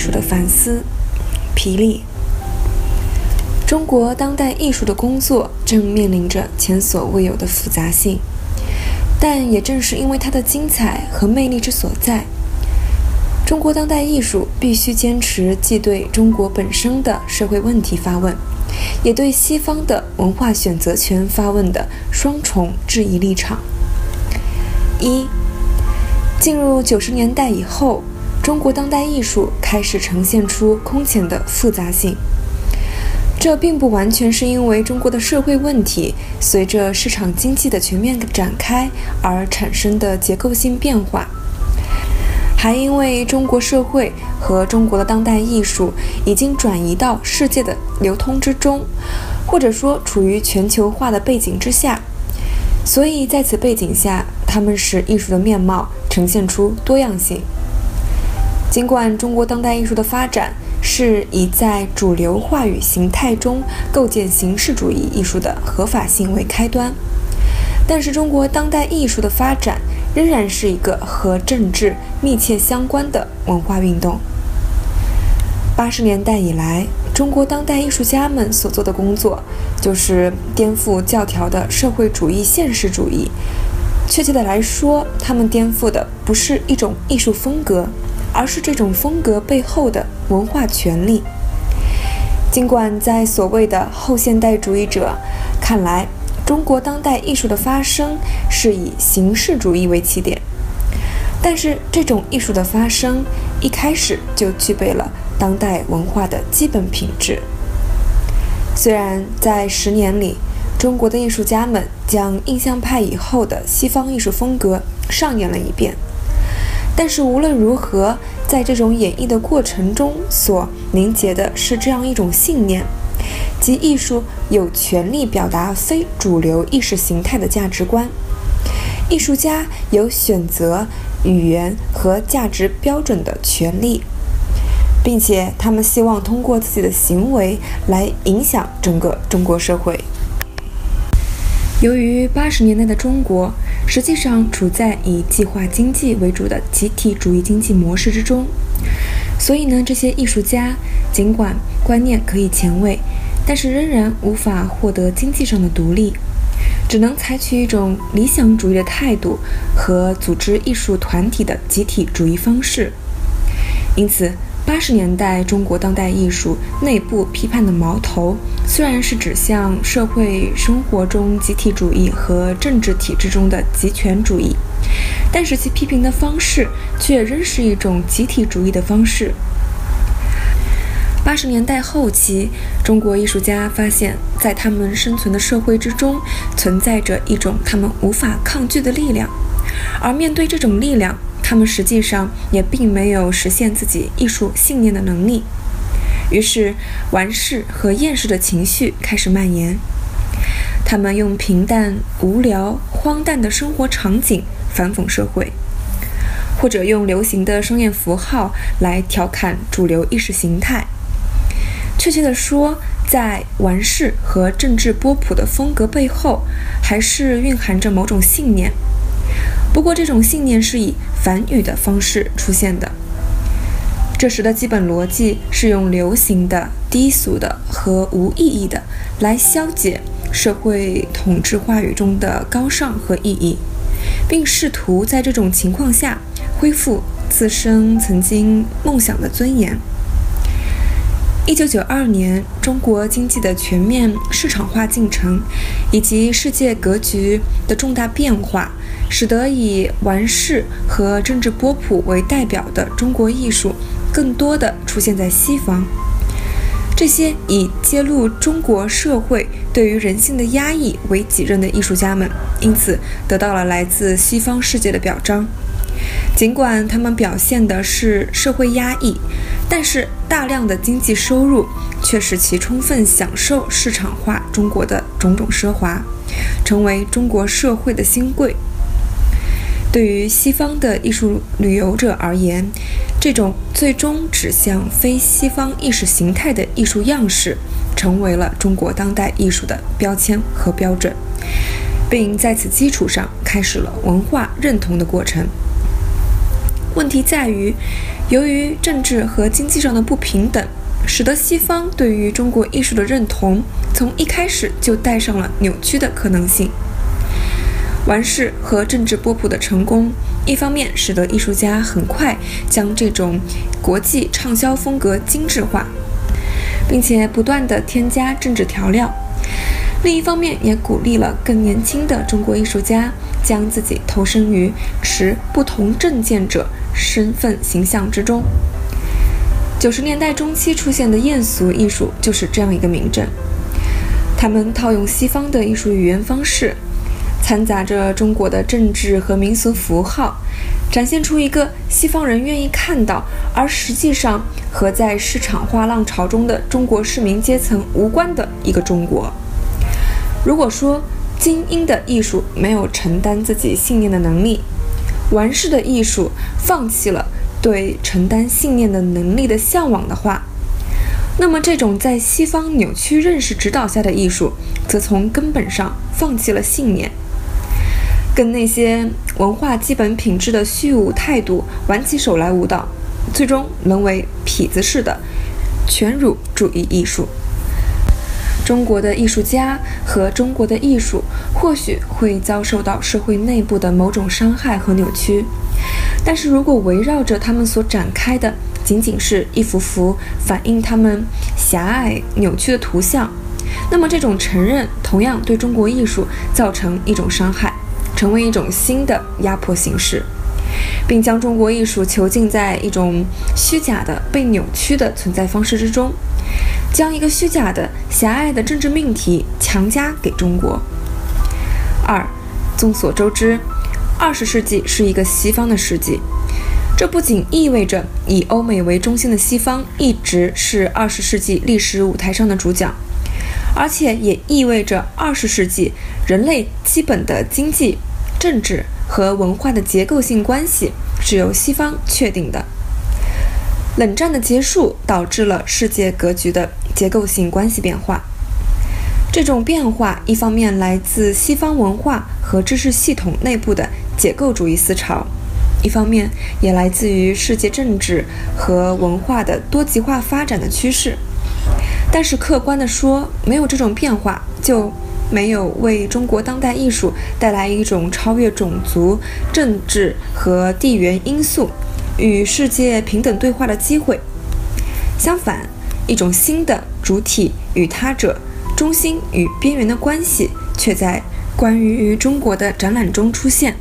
术的反思，皮利。中国当代艺术的工作正面临着前所未有的复杂性，但也正是因为它的精彩和魅力之所在，中国当代艺术必须坚持既对中国本身的社会问题发问，也对西方的文化选择权发问的双重质疑立场。一，进入九十年代以后。中国当代艺术开始呈现出空前的复杂性，这并不完全是因为中国的社会问题随着市场经济的全面展开而产生的结构性变化，还因为中国社会和中国的当代艺术已经转移到世界的流通之中，或者说处于全球化的背景之下，所以在此背景下，他们使艺术的面貌呈现出多样性。尽管中国当代艺术的发展是以在主流话语形态中构建形式主义艺术的合法性为开端，但是中国当代艺术的发展仍然是一个和政治密切相关的文化运动。八十年代以来，中国当代艺术家们所做的工作就是颠覆教条的社会主义现实主义。确切的来说，他们颠覆的不是一种艺术风格。而是这种风格背后的文化权利。尽管在所谓的后现代主义者看来，中国当代艺术的发生是以形式主义为起点，但是这种艺术的发生一开始就具备了当代文化的基本品质。虽然在十年里，中国的艺术家们将印象派以后的西方艺术风格上演了一遍。但是无论如何，在这种演绎的过程中，所凝结的是这样一种信念，即艺术有权利表达非主流意识形态的价值观，艺术家有选择语言和价值标准的权利，并且他们希望通过自己的行为来影响整个中国社会。由于八十年代的中国实际上处在以计划经济为主的集体主义经济模式之中，所以呢，这些艺术家尽管观念可以前卫，但是仍然无法获得经济上的独立，只能采取一种理想主义的态度和组织艺术团体的集体主义方式，因此。八十年代中国当代艺术内部批判的矛头，虽然是指向社会生活中集体主义和政治体制中的集权主义，但是其批评的方式却仍是一种集体主义的方式。八十年代后期，中国艺术家发现，在他们生存的社会之中，存在着一种他们无法抗拒的力量，而面对这种力量。他们实际上也并没有实现自己艺术信念的能力，于是完事和厌世的情绪开始蔓延。他们用平淡、无聊、荒诞的生活场景反讽社会，或者用流行的商业符号来调侃主流意识形态。确切地说，在玩世和政治波普的风格背后，还是蕴含着某种信念。不过，这种信念是以反语的方式出现的。这时的基本逻辑是用流行的、低俗的和无意义的来消解社会统治话语中的高尚和意义，并试图在这种情况下恢复自身曾经梦想的尊严。一九九二年，中国经济的全面市场化进程以及世界格局的重大变化，使得以完事和政治波普为代表的中国艺术，更多的出现在西方。这些以揭露中国社会对于人性的压抑为己任的艺术家们，因此得到了来自西方世界的表彰。尽管他们表现的是社会压抑，但是大量的经济收入却使其充分享受市场化中国的种种奢华，成为中国社会的新贵。对于西方的艺术旅游者而言，这种最终指向非西方意识形态的艺术样式，成为了中国当代艺术的标签和标准，并在此基础上开始了文化认同的过程。问题在于，由于政治和经济上的不平等，使得西方对于中国艺术的认同从一开始就带上了扭曲的可能性。完事和政治波普的成功，一方面使得艺术家很快将这种国际畅销风格精致化，并且不断地添加政治调料；另一方面也鼓励了更年轻的中国艺术家将自己投身于持不同政见者身份形象之中。九十年代中期出现的艳俗艺术就是这样一个明证，他们套用西方的艺术语言方式。掺杂着中国的政治和民俗符号，展现出一个西方人愿意看到，而实际上和在市场化浪潮中的中国市民阶层无关的一个中国。如果说精英的艺术没有承担自己信念的能力，完事的艺术放弃了对承担信念的能力的向往的话，那么这种在西方扭曲认识指导下的艺术，则从根本上放弃了信念。跟那些文化基本品质的虚无态度玩起手来舞蹈，最终沦为痞子式的全儒主义艺术。中国的艺术家和中国的艺术或许会遭受到社会内部的某种伤害和扭曲，但是如果围绕着他们所展开的仅仅是一幅幅反映他们狭隘扭曲的图像，那么这种承认同样对中国艺术造成一种伤害。成为一种新的压迫形式，并将中国艺术囚禁在一种虚假的、被扭曲的存在方式之中，将一个虚假的、狭隘的政治命题强加给中国。二，众所周知，二十世纪是一个西方的世纪，这不仅意味着以欧美为中心的西方一直是二十世纪历史舞台上的主角，而且也意味着二十世纪人类基本的经济。政治和文化的结构性关系是由西方确定的。冷战的结束导致了世界格局的结构性关系变化。这种变化一方面来自西方文化和知识系统内部的解构主义思潮，一方面也来自于世界政治和文化的多极化发展的趋势。但是客观地说，没有这种变化就。没有为中国当代艺术带来一种超越种族、政治和地缘因素，与世界平等对话的机会。相反，一种新的主体与他者、中心与边缘的关系，却在关于中国的展览中出现。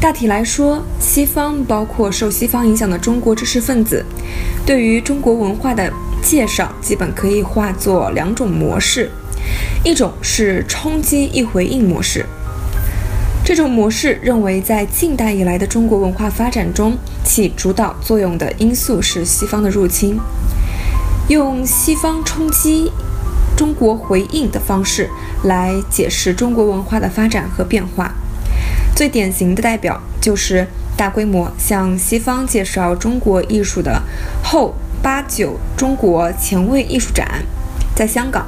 大体来说，西方包括受西方影响的中国知识分子，对于中国文化的介绍，基本可以化作两种模式。一种是冲击一回应模式，这种模式认为，在近代以来的中国文化发展中，起主导作用的因素是西方的入侵，用西方冲击中国回应的方式来解释中国文化的发展和变化。最典型的代表就是大规模向西方介绍中国艺术的后八九中国前卫艺术展，在香港。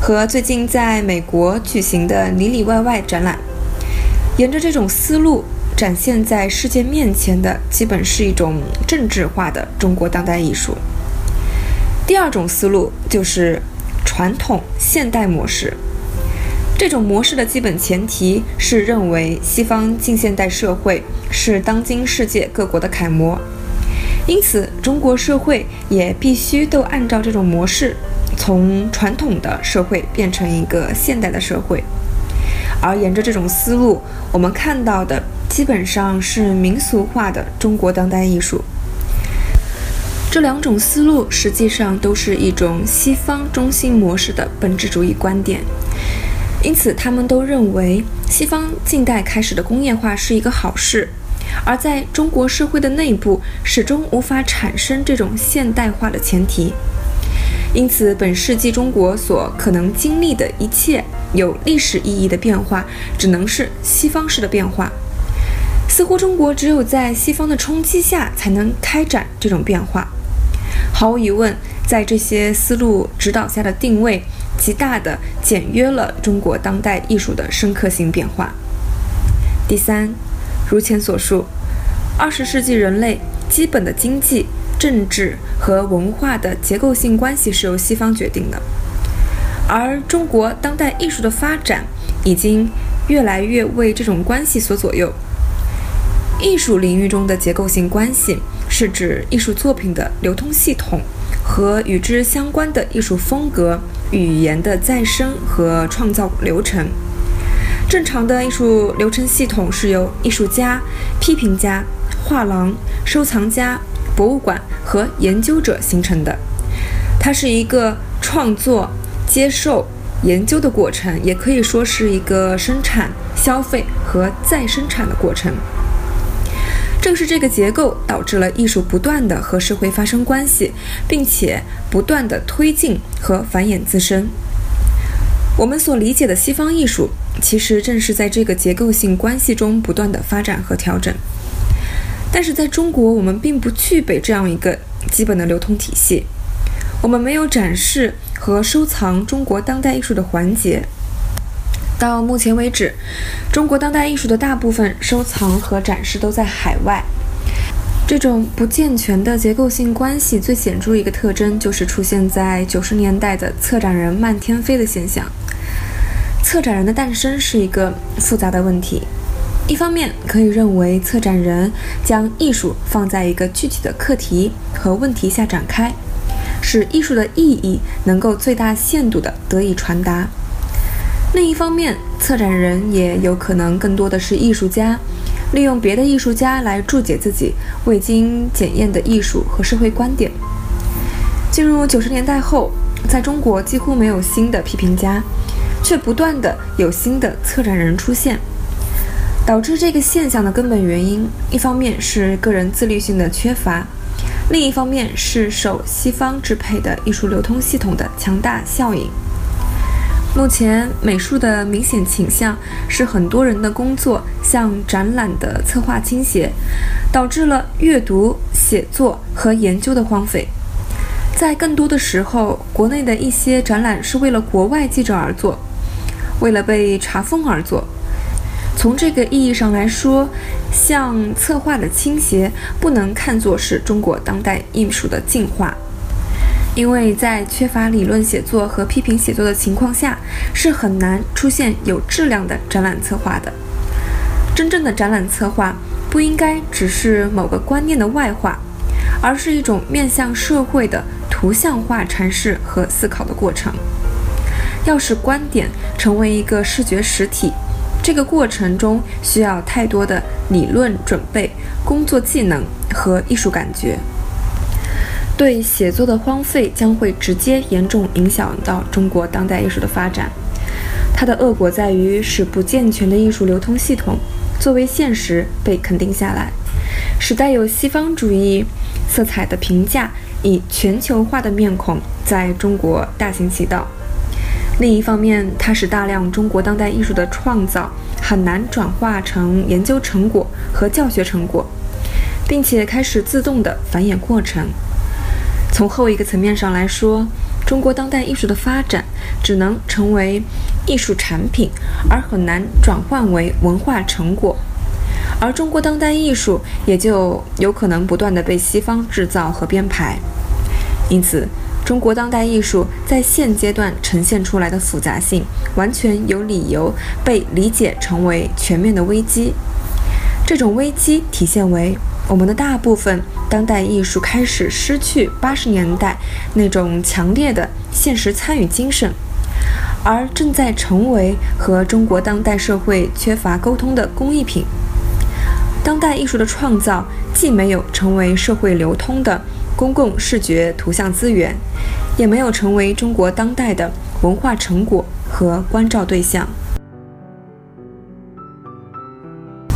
和最近在美国举行的里里外外展览，沿着这种思路展现在世界面前的，基本是一种政治化的中国当代艺术。第二种思路就是传统现代模式，这种模式的基本前提是认为西方近现代社会是当今世界各国的楷模，因此中国社会也必须都按照这种模式。从传统的社会变成一个现代的社会，而沿着这种思路，我们看到的基本上是民俗化的中国当代艺术。这两种思路实际上都是一种西方中心模式的本质主义观点，因此他们都认为西方近代开始的工业化是一个好事，而在中国社会的内部始终无法产生这种现代化的前提，因此本世纪中国所可能经历的一切有历史意义的变化，只能是西方式的变化。似乎中国只有在西方的冲击下，才能开展这种变化。毫无疑问，在这些思路指导下的定位，极大地简约了中国当代艺术的深刻性变化。第三，如前所述，二十世纪人类基本的经济、政治和文化的结构性关系是由西方决定的，而中国当代艺术的发展已经越来越为这种关系所左右。艺术领域中的结构性关系。是指艺术作品的流通系统和与之相关的艺术风格、语言的再生和创造流程。正常的艺术流程系统是由艺术家、批评家、画廊、收藏家、博物馆和研究者形成的。它是一个创作、接受、研究的过程，也可以说是一个生产、消费和再生产的过程。正是这个结构导致了艺术不断的和社会发生关系，并且不断的推进和繁衍自身。我们所理解的西方艺术，其实正是在这个结构性关系中不断的发展和调整。但是在中国，我们并不具备这样一个基本的流通体系，我们没有展示和收藏中国当代艺术的环节。到目前为止，中国当代艺术的大部分收藏和展示都在海外。这种不健全的结构性关系最显著一个特征，就是出现在九十年代的策展人漫天飞的现象。策展人的诞生是一个复杂的问题。一方面，可以认为策展人将艺术放在一个具体的课题和问题下展开，使艺术的意义能够最大限度地得以传达。另一方面，策展人也有可能更多的是艺术家，利用别的艺术家来注解自己未经检验的艺术和社会观点。进入九十年代后，在中国几乎没有新的批评家，却不断的有新的策展人出现。导致这个现象的根本原因，一方面是个人自律性的缺乏，另一方面是受西方支配的艺术流通系统的强大效应。目前美术的明显倾向是很多人的工作向展览的策划倾斜，导致了阅读、写作和研究的荒废。在更多的时候，国内的一些展览是为了国外记者而做，为了被查封而做。从这个意义上来说，向策划的倾斜不能看作是中国当代艺术的进化。因为在缺乏理论写作和批评写作的情况下，是很难出现有质量的展览策划的。真正的展览策划不应该只是某个观念的外化，而是一种面向社会的图像化阐释和思考的过程。要使观点成为一个视觉实体，这个过程中需要太多的理论准备、工作技能和艺术感觉。对写作的荒废将会直接严重影响到中国当代艺术的发展。它的恶果在于使不健全的艺术流通系统作为现实被肯定下来，使带有西方主义色彩的评价以全球化的面孔在中国大行其道。另一方面，它使大量中国当代艺术的创造很难转化成研究成果和教学成果，并且开始自动的繁衍过程。从后一个层面上来说，中国当代艺术的发展只能成为艺术产品，而很难转换为文化成果，而中国当代艺术也就有可能不断的被西方制造和编排。因此，中国当代艺术在现阶段呈现出来的复杂性，完全有理由被理解成为全面的危机。这种危机体现为。我们的大部分当代艺术开始失去八十年代那种强烈的现实参与精神，而正在成为和中国当代社会缺乏沟通的工艺品。当代艺术的创造既没有成为社会流通的公共视觉图像资源，也没有成为中国当代的文化成果和关照对象。